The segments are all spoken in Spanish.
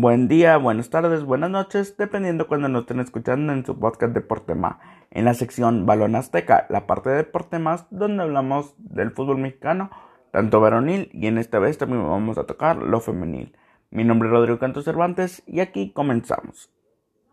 buen día, buenas tardes, buenas noches, dependiendo cuando nos estén escuchando en su podcast Deportema. En la sección Balón Azteca, la parte de Deportemas, donde hablamos del fútbol mexicano, tanto varonil y en esta vez también vamos a tocar lo femenil. Mi nombre es Rodrigo Canto Cervantes y aquí comenzamos.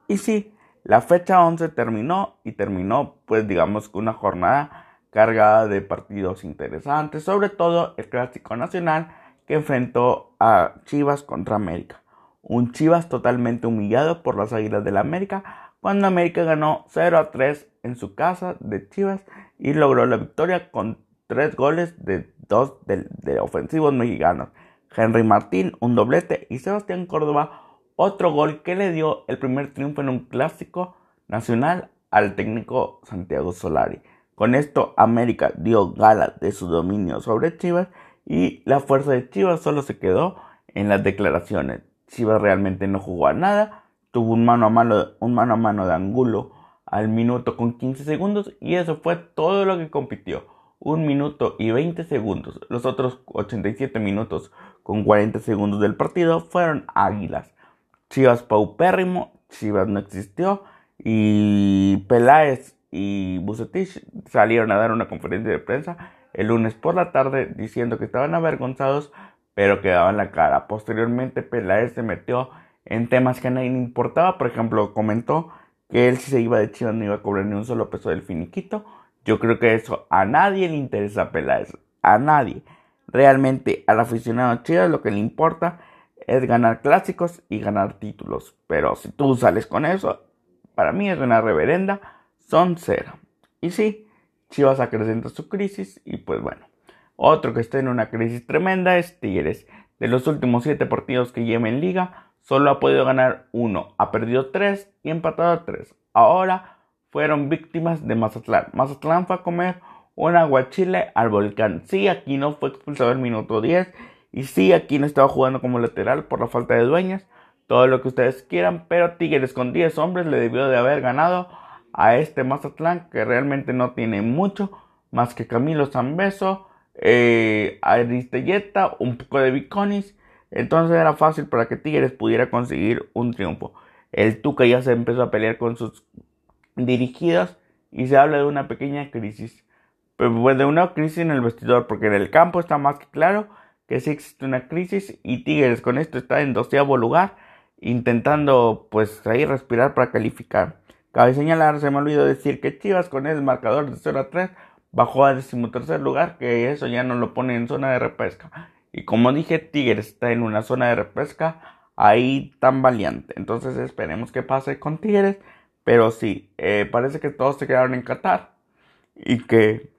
Y sí, la fecha 11 terminó y terminó pues digamos con una jornada cargada de partidos interesantes, sobre todo el Clásico Nacional que enfrentó a Chivas contra América. Un Chivas totalmente humillado por las Águilas del la América cuando América ganó 0 a 3 en su casa de Chivas y logró la victoria con tres goles de dos de, de ofensivos mexicanos. Henry Martín, un doblete, y Sebastián Córdoba, otro gol que le dio el primer triunfo en un clásico nacional al técnico Santiago Solari. Con esto América dio gala de su dominio sobre Chivas y la fuerza de Chivas solo se quedó en las declaraciones. Chivas realmente no jugó a nada, tuvo un mano a mano, un mano a mano de Angulo al minuto con 15 segundos y eso fue todo lo que compitió. Un minuto y 20 segundos. Los otros 87 minutos con 40 segundos del partido fueron Águilas. Chivas paupérrimo, Chivas no existió y Peláez y Bucetich salieron a dar una conferencia de prensa el lunes por la tarde diciendo que estaban avergonzados pero que daban la cara. Posteriormente Peláez se metió en temas que a nadie le importaba, por ejemplo comentó que él si se iba de Chivas no iba a cobrar ni un solo peso del finiquito. Yo creo que eso a nadie le interesa a Peláez, a nadie. Realmente al aficionado Chivas lo que le importa es ganar clásicos y ganar títulos. Pero si tú sales con eso, para mí es una reverenda, son cero. Y sí, Chivas acrecenta su crisis y pues bueno. Otro que está en una crisis tremenda es Tigres. De los últimos siete partidos que lleva en liga, solo ha podido ganar uno, ha perdido tres y empatado tres. Ahora fueron víctimas de Mazatlán. Mazatlán fue a comer un aguachile al volcán. Sí, aquí no fue expulsado el minuto 10 y sí, aquí no estaba jugando como lateral por la falta de dueñas. Todo lo que ustedes quieran, pero Tigres con 10 hombres le debió de haber ganado a este Mazatlán que realmente no tiene mucho más que Camilo Zambeso, eh, Aristelleta, un poco de Biconis. Entonces era fácil para que Tigres pudiera conseguir un triunfo. El Tuca ya se empezó a pelear con sus dirigidos y se habla de una pequeña crisis. Pero pues, de una crisis en el vestidor, porque en el campo está más que claro que sí existe una crisis y Tigres con esto está en doceavo lugar, intentando pues ahí respirar para calificar. Cabe señalar, se me olvidó decir que Chivas con el marcador de 0 a 3 bajó a decimotercer lugar, que eso ya no lo pone en zona de repesca. Y como dije, Tigres está en una zona de repesca ahí tan valiente. Entonces esperemos que pase con Tigres. Pero sí, eh, parece que todos se quedaron en Qatar. Y que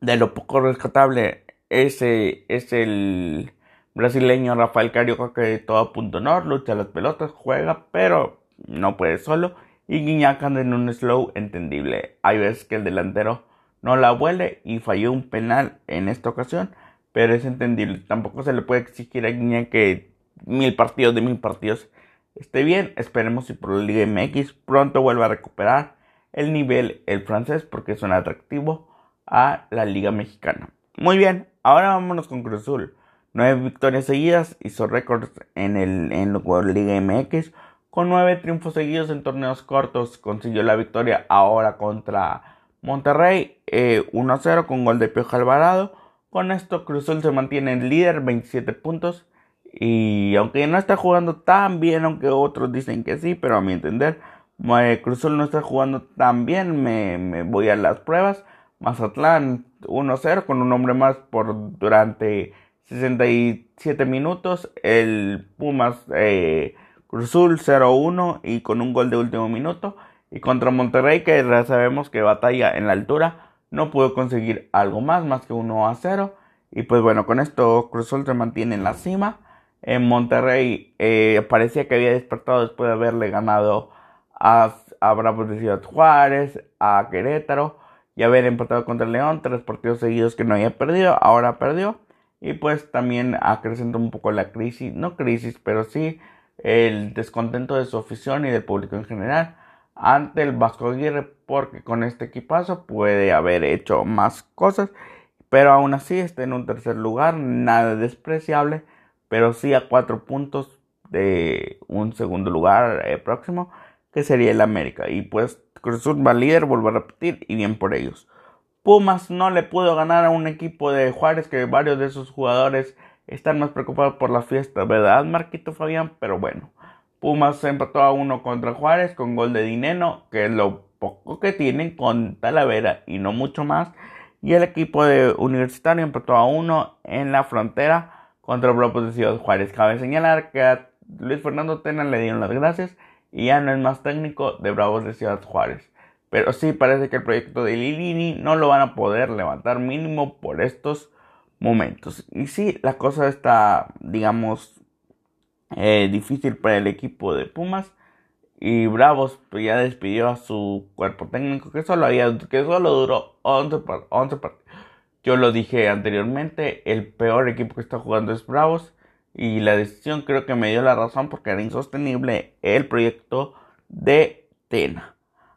de lo poco rescatable ese es el brasileño Rafael Carioca que todo punto honor, lucha las pelotas, juega, pero no puede solo. Y Guiñac anda en un slow entendible. Hay veces que el delantero no la huele y falló un penal en esta ocasión, pero es entendible. Tampoco se le puede exigir a Guiñac que mil partidos de mil partidos esté bien. Esperemos si por la Liga MX pronto vuelva a recuperar el nivel el francés porque es un atractivo a la Liga Mexicana. Muy bien, ahora vámonos con Cruz Azul. Nueve victorias seguidas, hizo récords en, el, en la Liga MX. Con nueve triunfos seguidos en torneos cortos, consiguió la victoria ahora contra Monterrey 1-0 eh, con gol de Piojo Alvarado. Con esto Cruz Azul se mantiene en líder, 27 puntos. Y aunque no está jugando tan bien, aunque otros dicen que sí, pero a mi entender, eh, Cruz Azul no está jugando tan bien, me, me voy a las pruebas. Mazatlán 1-0 con un hombre más por durante 67 minutos. El Pumas eh, Cruzul 0-1 y con un gol de último minuto. Y contra Monterrey, que ya sabemos que batalla en la altura, no pudo conseguir algo más, más que 1 0. Y pues bueno, con esto Cruzul se mantiene en la cima. En Monterrey eh, parecía que había despertado después de haberle ganado a, a Bravos de Ciudad Juárez, a Querétaro y haber empatado contra León, tres partidos seguidos que no había perdido, ahora perdió. Y pues también acrecentó un poco la crisis, no crisis, pero sí el descontento de su afición y del público en general ante el Vasco Aguirre, porque con este equipazo puede haber hecho más cosas, pero aún así está en un tercer lugar, nada despreciable, pero sí a cuatro puntos de un segundo lugar eh, próximo, que sería el América. Y pues Cruz Azul va líder, vuelvo a repetir, y bien por ellos. Pumas no le pudo ganar a un equipo de Juárez que varios de sus jugadores están más preocupados por la fiesta, ¿verdad, Marquito Fabián? Pero bueno, Pumas empató a uno contra Juárez con gol de Dineno, que es lo poco que tienen con Talavera y no mucho más. Y el equipo de Universitario empató a uno en la frontera contra de Ciudad Juárez. Cabe señalar que a Luis Fernando Tena le dieron las gracias y ya no es más técnico de Bravos de Ciudad Juárez. Pero sí parece que el proyecto de Lilini no lo van a poder levantar mínimo por estos momentos. Y sí, la cosa está, digamos, eh, difícil para el equipo de Pumas. Y Bravos pues, ya despidió a su cuerpo técnico que solo, había, que solo duró 11, 11 partidos. Yo lo dije anteriormente, el peor equipo que está jugando es Bravos. Y la decisión creo que me dio la razón porque era insostenible el proyecto de Tena.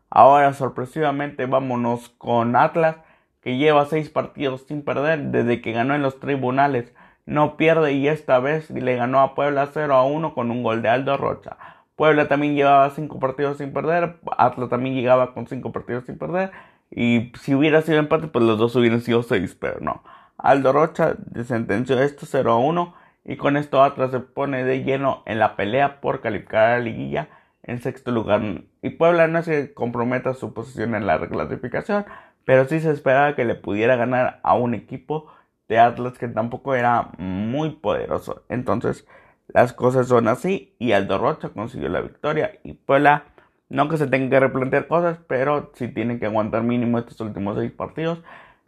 Ahora sorpresivamente vámonos con Atlas que lleva seis partidos sin perder desde que ganó en los tribunales. No pierde y esta vez le ganó a Puebla 0 a 1 con un gol de Aldo Rocha. Puebla también llevaba cinco partidos sin perder, Atlas también llegaba con cinco partidos sin perder y si hubiera sido empate pues los dos hubieran sido seis, pero no. Aldo Rocha sentenció esto 0 a 1 y con esto Atlas se pone de lleno en la pelea por calificar a la liguilla en sexto lugar y Puebla no se comprometa su posición en la reclasificación pero sí se esperaba que le pudiera ganar a un equipo de Atlas que tampoco era muy poderoso. Entonces, las cosas son así y Aldo Rocha consiguió la victoria y Puebla no que se tenga que replantear cosas, pero sí tiene que aguantar mínimo estos últimos seis partidos,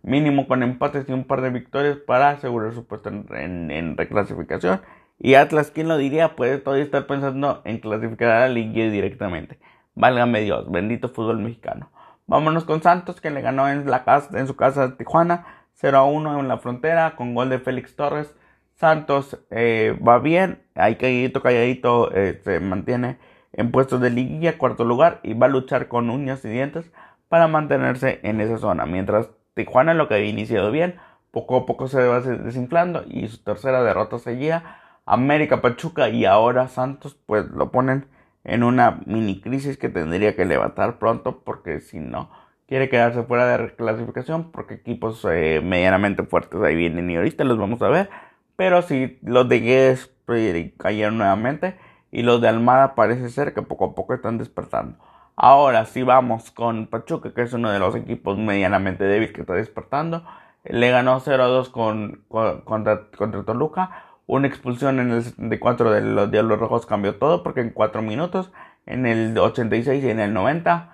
mínimo con empates y un par de victorias para asegurar su puesto en, reclasificación. Y Atlas, ¿quién lo diría? Puede todavía estar pensando en clasificar a la liga directamente. Válgame Dios, bendito fútbol mexicano. Vámonos con Santos que le ganó en, la casa, en su casa de Tijuana 0 a 1 en la frontera con gol de Félix Torres. Santos eh, va bien, ahí calladito, calladito eh, se mantiene en puestos de liguilla, cuarto lugar y va a luchar con uñas y dientes para mantenerse en esa zona. Mientras Tijuana lo que había iniciado bien, poco a poco se va desinflando y su tercera derrota seguía. América Pachuca y ahora Santos pues lo ponen en una mini crisis que tendría que levantar pronto porque si no quiere quedarse fuera de clasificación porque equipos eh, medianamente fuertes ahí vienen y ahorita los vamos a ver. Pero si los de Guedes cayeron nuevamente y los de Almada parece ser que poco a poco están despertando. Ahora si vamos con Pachuca que es uno de los equipos medianamente débiles que está despertando. Le ganó 0-2 con, contra, contra Toluca. Una expulsión en el 74 de los Diablos Rojos cambió todo porque en 4 minutos, en el 86 y en el 90,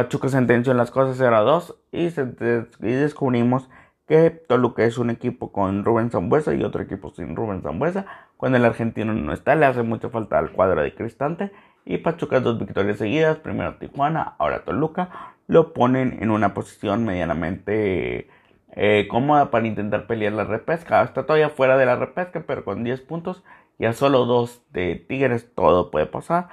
Pachuca sentenció en las cosas 0 a 2 y, descubrimos que Toluca es un equipo con Rubén Zambuesa y otro equipo sin Rubén Zambuesa. Cuando el argentino no está, le hace mucha falta al cuadro de Cristante. Y Pachuca dos victorias seguidas, primero Tijuana, ahora Toluca, lo ponen en una posición medianamente eh, cómoda para intentar pelear la repesca. Está todavía fuera de la repesca, pero con 10 puntos y a solo 2 de Tigres todo puede pasar.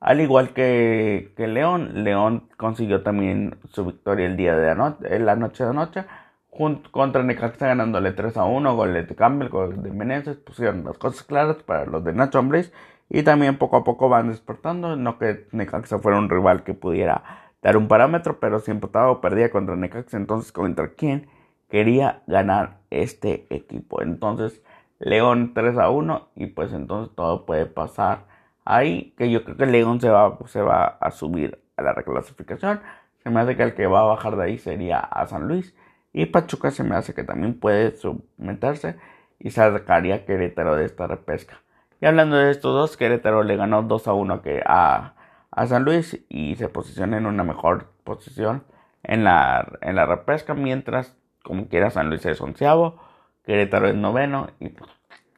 Al igual que, que León, León consiguió también su victoria el día de anoche, la noche de anoche, junto, contra Necaxa ganándole 3 a 1, goles de Campbell, goles de Meneses, pusieron las cosas claras para los de Nacho Ambriz y también poco a poco van despertando, no que Necaxa fuera un rival que pudiera dar un parámetro, pero si empataba o perdía contra Necaxa, entonces contra quién quería ganar este equipo. Entonces, León 3 a 1 y pues entonces todo puede pasar ahí, que yo creo que León se va, se va a subir a la reclasificación. Se me hace que el que va a bajar de ahí sería a San Luis. Y Pachuca se me hace que también puede meterse y sacaría Querétaro de esta repesca. Y hablando de estos dos, Querétaro le ganó 2 a 1 a, a San Luis y se posiciona en una mejor posición en la, en la repesca, mientras como quiera San Luis es onceavo, Querétaro es noveno y,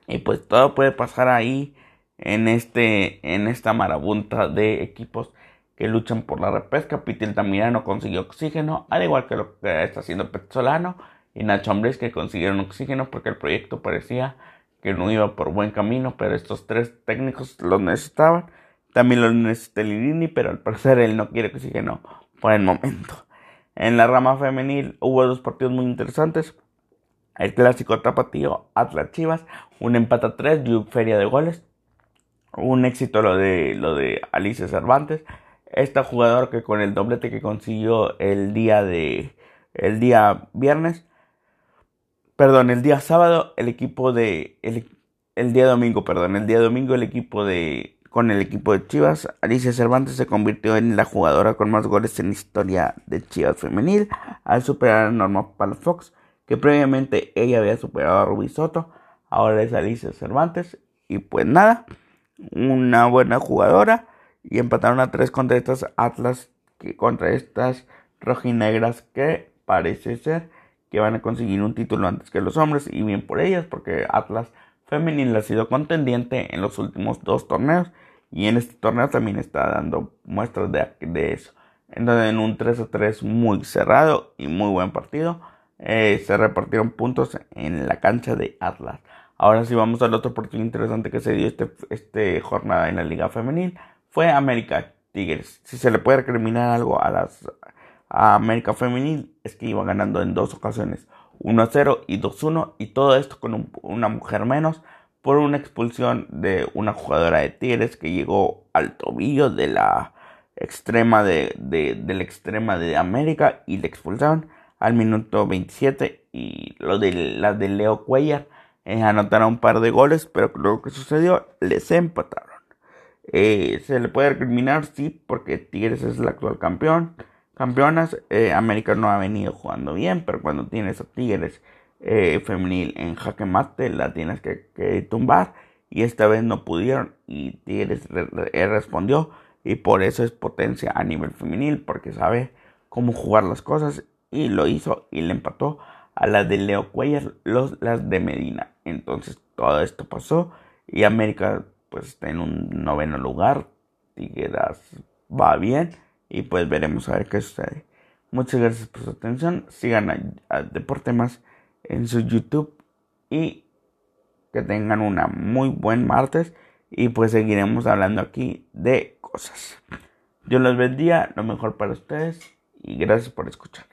y pues todo puede pasar ahí en este en esta marabunta de equipos que luchan por la repesca. Pitil Tamirano consiguió oxígeno, al igual que lo que está haciendo Petzolano y Nacho Ambriz que consiguieron oxígeno porque el proyecto parecía que no iba por buen camino, pero estos tres técnicos los necesitaban. También los necesita Lirini, pero al parecer él no quiere oxígeno por el momento. En la rama femenil hubo dos partidos muy interesantes. El clásico tapatío Atlas Chivas, un empate a tres y feria de goles. Un éxito lo de lo de Alicia Cervantes, esta jugadora que con el doblete que consiguió el día de el día viernes, perdón, el día sábado, el equipo de el, el día domingo, perdón, el día domingo el equipo de con el equipo de Chivas, Alicia Cervantes se convirtió en la jugadora con más goles en la historia de Chivas femenil al superar a Norma Palafox, que previamente ella había superado a Ruby Soto, ahora es Alicia Cervantes y pues nada, una buena jugadora y empataron a tres contra estas Atlas que contra estas rojinegras que parece ser que van a conseguir un título antes que los hombres y bien por ellas porque Atlas femenil ha sido contendiente en los últimos dos torneos y en este torneo también está dando muestras de, eso. Entonces en un 3 a 3 muy cerrado y muy buen partido eh, se repartieron puntos en la cancha de Atlas. Ahora sí vamos al otro partido interesante que se dio este, este jornada en la liga femenil. Fue América Tigres. Si se le puede recriminar algo a las a América Femenil es que iba ganando en dos ocasiones. 1 a 0 y 2 1 y todo esto con una mujer menos por una expulsión de una jugadora de Tigres que llegó al tobillo de la extrema de, de, la extrema de América y le expulsaron al minuto 27 y lo de la de Leo Cuellar eh, anotaron un par de goles pero lo que sucedió les empataron eh, se le puede recriminar sí porque Tigres es el actual campeón campeonas. Eh, América no ha venido jugando bien, pero cuando tienes a Tigres eh, femenil en jaque mate, la tienes que, tumbar. Y esta vez no pudieron y Tigres respondió. Y por eso es potencia a nivel femenil, porque sabe cómo jugar las cosas. Y lo hizo y le empató a las de Leo Cuellar, los, las de Medina. Entonces todo esto pasó y América pues está en un noveno lugar. Tigres va bien y pues veremos a ver qué sucede. Muchas gracias por su atención. Sigan a, Deporte Más en su YouTube y que tengan una muy buen martes y pues seguiremos hablando aquí de cosas. Dios los bendiga, lo mejor para ustedes y gracias por escuchar.